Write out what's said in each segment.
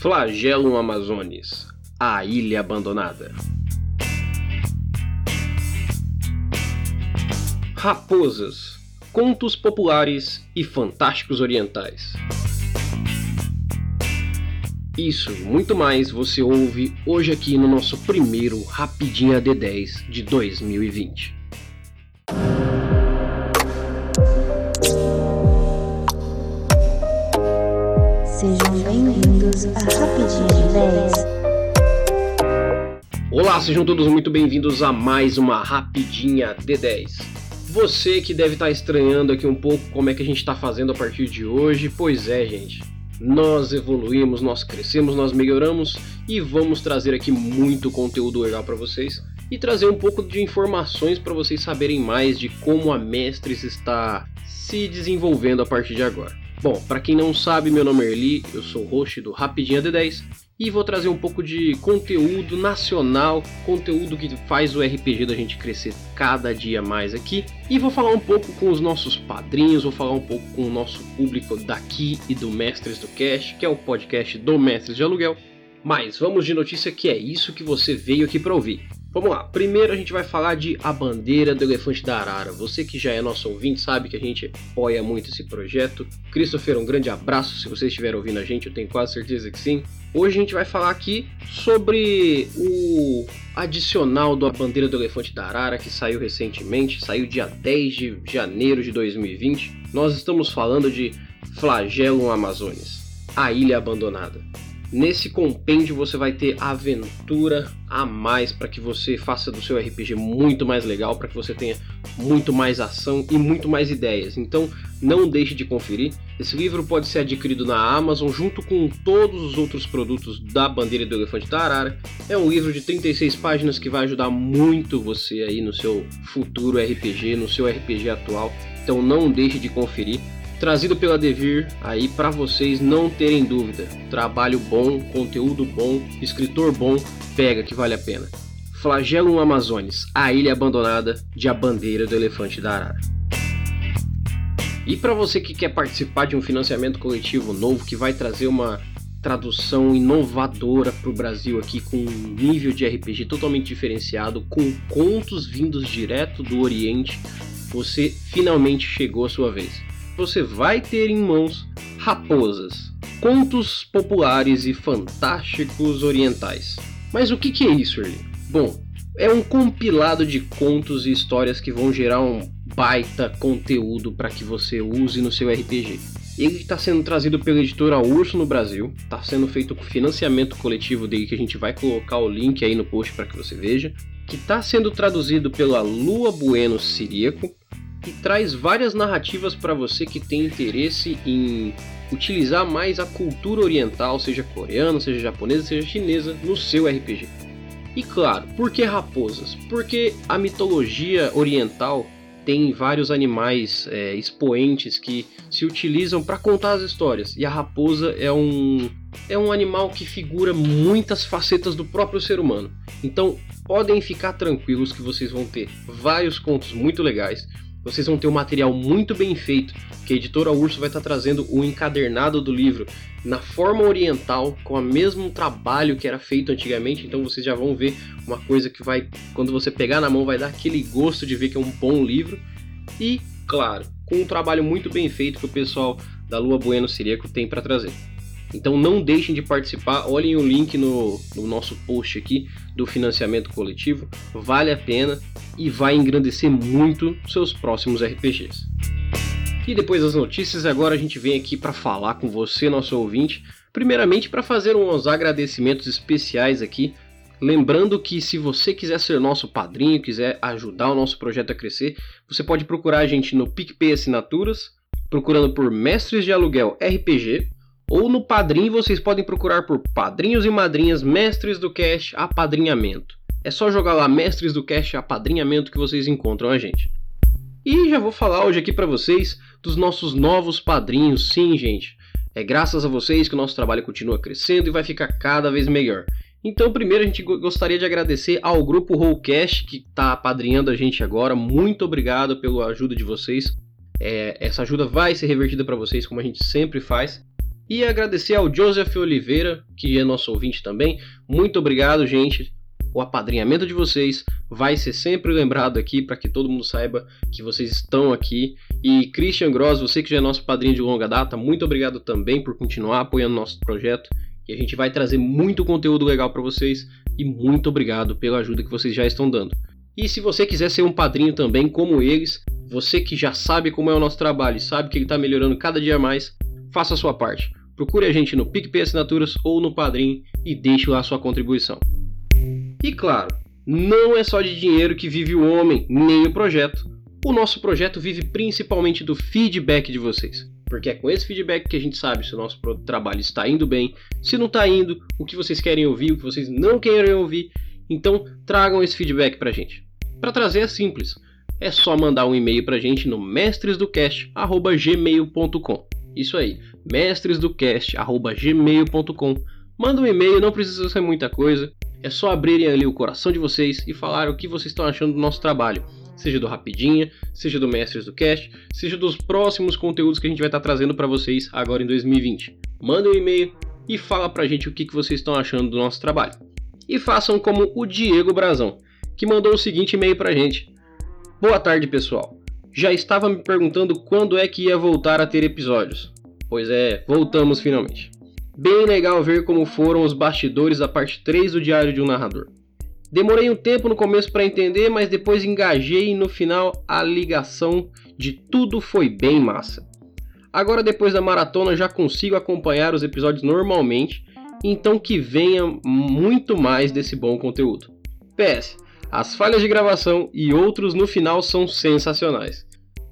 Flagellum Amazones, a ilha abandonada. Raposas, contos populares e fantásticos orientais. Isso e muito mais você ouve hoje aqui no nosso primeiro Rapidinha D10 de 2020. Bem-vindos Rapidinho 10. Olá, sejam todos muito bem-vindos a mais uma Rapidinha D10. Você que deve estar estranhando aqui um pouco como é que a gente está fazendo a partir de hoje, pois é, gente. Nós evoluímos, nós crescemos, nós melhoramos e vamos trazer aqui muito conteúdo legal para vocês e trazer um pouco de informações para vocês saberem mais de como a Mestres está se desenvolvendo a partir de agora. Bom, para quem não sabe, meu nome é Erli, eu sou host do Rapidinha D10 e vou trazer um pouco de conteúdo nacional, conteúdo que faz o RPG da gente crescer cada dia mais aqui. E vou falar um pouco com os nossos padrinhos, vou falar um pouco com o nosso público daqui e do Mestres do Cash, que é o podcast do Mestres de Aluguel. Mas vamos de notícia que é isso que você veio aqui para ouvir. Vamos lá, primeiro a gente vai falar de A Bandeira do Elefante da Arara. Você que já é nosso ouvinte sabe que a gente apoia muito esse projeto. Christopher, um grande abraço se você estiver ouvindo a gente, eu tenho quase certeza que sim. Hoje a gente vai falar aqui sobre o adicional do A Bandeira do Elefante da Arara que saiu recentemente, saiu dia 10 de janeiro de 2020. Nós estamos falando de Flagellum Amazones, a ilha abandonada. Nesse compêndio você vai ter aventura a mais para que você faça do seu RPG muito mais legal, para que você tenha muito mais ação e muito mais ideias. Então não deixe de conferir. Esse livro pode ser adquirido na Amazon junto com todos os outros produtos da Bandeira do Elefante da Arara. É um livro de 36 páginas que vai ajudar muito você aí no seu futuro RPG, no seu RPG atual. Então não deixe de conferir trazido pela Devir aí para vocês não terem dúvida. Trabalho bom, conteúdo bom, escritor bom, pega que vale a pena. Flagellum Amazones, a ilha abandonada de A Bandeira do Elefante da Arara. E para você que quer participar de um financiamento coletivo novo que vai trazer uma tradução inovadora para o Brasil aqui com um nível de RPG totalmente diferenciado, com contos vindos direto do Oriente, você finalmente chegou a sua vez você vai ter em mãos Raposas, contos populares e fantásticos orientais. Mas o que, que é isso, Erli? Bom, é um compilado de contos e histórias que vão gerar um baita conteúdo para que você use no seu RPG. Ele está sendo trazido pela editora Urso no Brasil, está sendo feito com financiamento coletivo dele, que a gente vai colocar o link aí no post para que você veja, que está sendo traduzido pela Lua Bueno Siríaco, e traz várias narrativas para você que tem interesse em utilizar mais a cultura oriental, seja coreana, seja japonesa, seja chinesa, no seu RPG. E claro, por que raposas? Porque a mitologia oriental tem vários animais é, expoentes que se utilizam para contar as histórias. E a raposa é um, é um animal que figura muitas facetas do próprio ser humano. Então podem ficar tranquilos que vocês vão ter vários contos muito legais vocês vão ter um material muito bem feito, que a editora Urso vai estar trazendo o encadernado do livro na forma oriental, com o mesmo trabalho que era feito antigamente, então vocês já vão ver uma coisa que vai, quando você pegar na mão, vai dar aquele gosto de ver que é um bom livro. E, claro, com um trabalho muito bem feito que o pessoal da Lua Bueno Sireco tem para trazer. Então não deixem de participar, olhem o link no, no, nosso post aqui do financiamento coletivo, vale a pena e vai engrandecer muito seus próximos RPGs. E depois das notícias, agora a gente vem aqui para falar com você, nosso ouvinte, primeiramente para fazer uns agradecimentos especiais aqui. Lembrando que se você quiser ser nosso padrinho, quiser ajudar o nosso projeto a crescer, você pode procurar a gente no PicPay Assinaturas, procurando por Mestres de Aluguel RPG, ou no Padrim vocês podem procurar por Padrinhos e Madrinhas Mestres do Cash Apadrinhamento. É só jogar lá Mestres do Cash Apadrinhamento que vocês encontram a gente. E já vou falar hoje aqui para vocês dos nossos novos padrinhos. Sim, gente. É graças a vocês que o nosso trabalho continua crescendo e vai ficar cada vez melhor. Então, primeiro a gente gostaria de agradecer ao grupo Rollcast que está apadrinhando a gente agora. Muito obrigado pela ajuda de vocês. É, essa ajuda vai ser revertida para vocês, como a gente sempre faz. E agradecer ao Joseph Oliveira, que é nosso ouvinte também. Muito obrigado, gente. O apadrinhamento de vocês vai ser sempre lembrado aqui para que todo mundo saiba que vocês estão aqui. E Christian Gross, você que já é nosso padrinho de longa data, muito obrigado também por continuar apoiando nosso projeto. E a gente vai trazer muito conteúdo legal para vocês. E muito obrigado pela ajuda que vocês já estão dando. E se você quiser ser um padrinho também, como eles, você que já sabe como é o nosso trabalho e sabe que ele está melhorando cada dia mais, faça a sua parte. Procure a gente no PicPay Assinaturas ou no Padrim e deixe lá a sua contribuição. E claro, não é só de dinheiro que vive o homem, nem o projeto. O nosso projeto vive principalmente do feedback de vocês. Porque é com esse feedback que a gente sabe se o nosso trabalho está indo bem, se não está indo, o que vocês querem ouvir, o que vocês não querem ouvir. Então tragam esse feedback pra gente. Para trazer é simples. É só mandar um e-mail pra gente no mestresdocast@gmail.com. Isso aí, mestresdocast@gmail.com. Manda um e-mail, não precisa ser muita coisa. É só abrirem ali o coração de vocês e falar o que vocês estão achando do nosso trabalho. Seja do Rapidinha, seja do Mestres do Cast, seja dos próximos conteúdos que a gente vai estar trazendo para vocês agora em 2020. Manda um e-mail e fala pra gente o que vocês estão achando do nosso trabalho. E façam como o Diego Brazão, que mandou o seguinte e-mail pra gente. Boa tarde, pessoal. Já estava me perguntando quando é que ia voltar a ter episódios. Pois é, voltamos finalmente. Bem legal ver como foram os bastidores da parte 3 do Diário de um Narrador. Demorei um tempo no começo para entender, mas depois engajei e no final a ligação de tudo foi bem massa. Agora, depois da maratona, já consigo acompanhar os episódios normalmente, então que venha muito mais desse bom conteúdo. PS, as falhas de gravação e outros no final são sensacionais.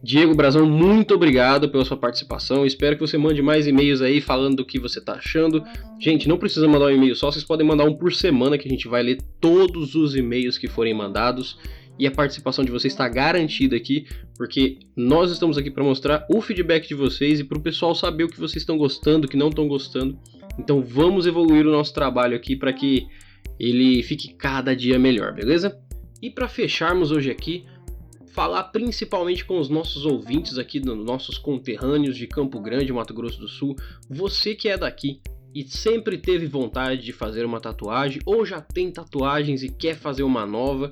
Diego Brazão, muito obrigado pela sua participação. Espero que você mande mais e-mails aí falando do que você está achando. Gente, não precisa mandar um e-mail só, vocês podem mandar um por semana que a gente vai ler todos os e-mails que forem mandados. E a participação de vocês está garantida aqui, porque nós estamos aqui para mostrar o feedback de vocês e para o pessoal saber o que vocês estão gostando, o que não estão gostando. Então vamos evoluir o nosso trabalho aqui para que ele fique cada dia melhor, beleza? E para fecharmos hoje aqui, falar principalmente com os nossos ouvintes aqui, nossos conterrâneos de Campo Grande, Mato Grosso do Sul. Você que é daqui e sempre teve vontade de fazer uma tatuagem ou já tem tatuagens e quer fazer uma nova,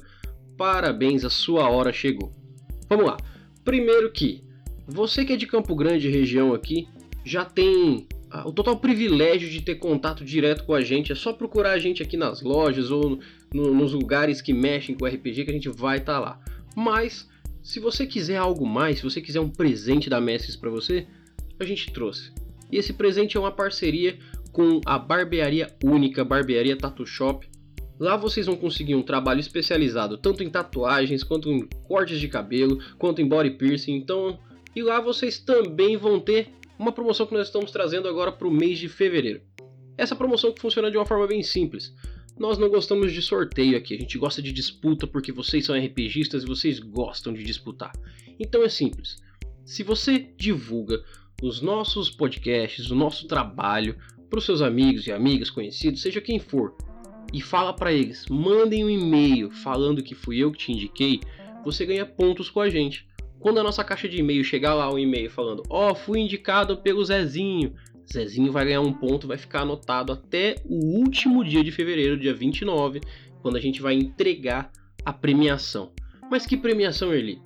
parabéns, a sua hora chegou. Vamos lá. Primeiro que você que é de Campo Grande, região aqui, já tem ah, o total privilégio de ter contato direto com a gente. É só procurar a gente aqui nas lojas ou no, nos lugares que mexem com RPG que a gente vai estar tá lá. Mas se você quiser algo mais, se você quiser um presente da Mestres para você, a gente trouxe. E esse presente é uma parceria com a barbearia única, Barbearia Tattoo Shop. Lá vocês vão conseguir um trabalho especializado tanto em tatuagens, quanto em cortes de cabelo, quanto em body piercing. Então, e lá vocês também vão ter uma promoção que nós estamos trazendo agora para o mês de fevereiro. Essa promoção que funciona de uma forma bem simples. Nós não gostamos de sorteio aqui, a gente gosta de disputa porque vocês são RPGistas e vocês gostam de disputar. Então é simples. Se você divulga os nossos podcasts, o nosso trabalho para os seus amigos e amigas, conhecidos, seja quem for, e fala para eles, mandem um e-mail falando que fui eu que te indiquei, você ganha pontos com a gente. Quando a nossa caixa de e-mail chegar lá um e-mail falando, ó, oh, fui indicado pelo Zezinho, Zezinho vai ganhar um ponto, vai ficar anotado até o último dia de fevereiro, dia 29, quando a gente vai entregar a premiação. Mas que premiação, Erli?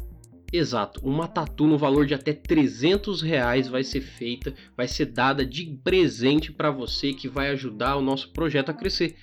Exato, uma tatu no valor de até 300 reais vai ser feita, vai ser dada de presente para você que vai ajudar o nosso projeto a crescer.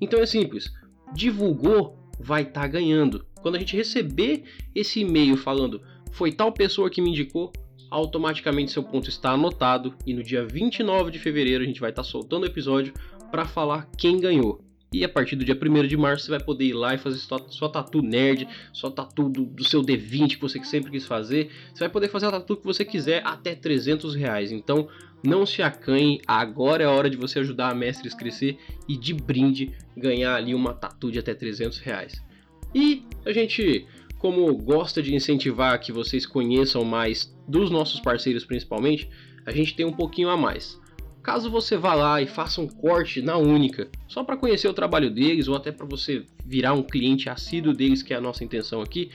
Então é simples, divulgou, vai estar tá ganhando. Quando a gente receber esse e-mail falando foi tal pessoa que me indicou, automaticamente seu ponto está anotado e no dia 29 de fevereiro a gente vai estar tá soltando o episódio para falar quem ganhou. E a partir do dia 1 de março você vai poder ir lá e fazer sua, sua tatu nerd, sua tatu do, do, seu D20 que você sempre quis fazer. Você vai poder fazer a tatu que você quiser até 300 reais. Então não se acanhe, agora é a hora de você ajudar a Mestres crescer e de brinde ganhar ali uma tatu de até 300 reais. E a gente como gosta de incentivar que vocês conheçam mais dos nossos parceiros principalmente, a gente tem um pouquinho a mais. Caso você vá lá e faça um corte na única, só para conhecer o trabalho deles ou até para você virar um cliente assíduo deles, que é a nossa intenção aqui,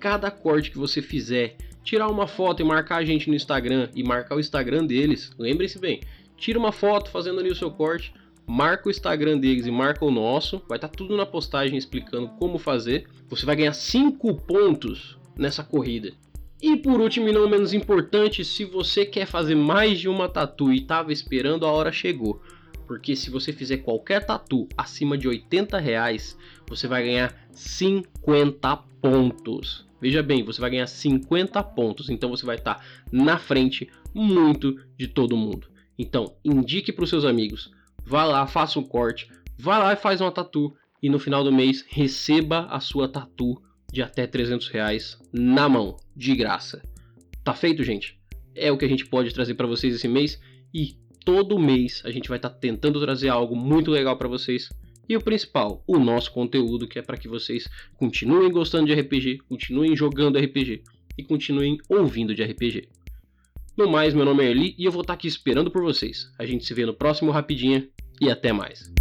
cada corte que você fizer, tirar uma foto e marcar a gente no Instagram e marcar o Instagram deles, lembre-se bem, tira uma foto fazendo ali o seu corte, marca o Instagram deles e marca o nosso. Vai estar tá tudo na postagem explicando como fazer. Você vai ganhar 5 pontos nessa corrida. E por último e não menos importante, se você quer fazer mais de uma tatu e estava esperando, a hora chegou. Porque se você fizer qualquer tatu acima de 80 reais, você vai ganhar 50 pontos. Veja bem, você vai ganhar 50 pontos, então você vai estar tá na frente muito de todo mundo. Então, indique para os seus amigos, vá lá, faça um corte, vá lá e faz uma tatu e no final do mês receba a sua tatu de até 300 reais na mão, de graça. Tá feito, gente? É o que a gente pode trazer para vocês esse mês e todo mês a gente vai estar tá tentando trazer algo muito legal para vocês. E o principal, o nosso conteúdo, que é para que vocês continuem gostando de RPG, continuem jogando RPG e continuem ouvindo de RPG. No mais, meu nome é Eli e eu vou estar aqui esperando por vocês. A gente se vê no próximo Rapidinha e até mais.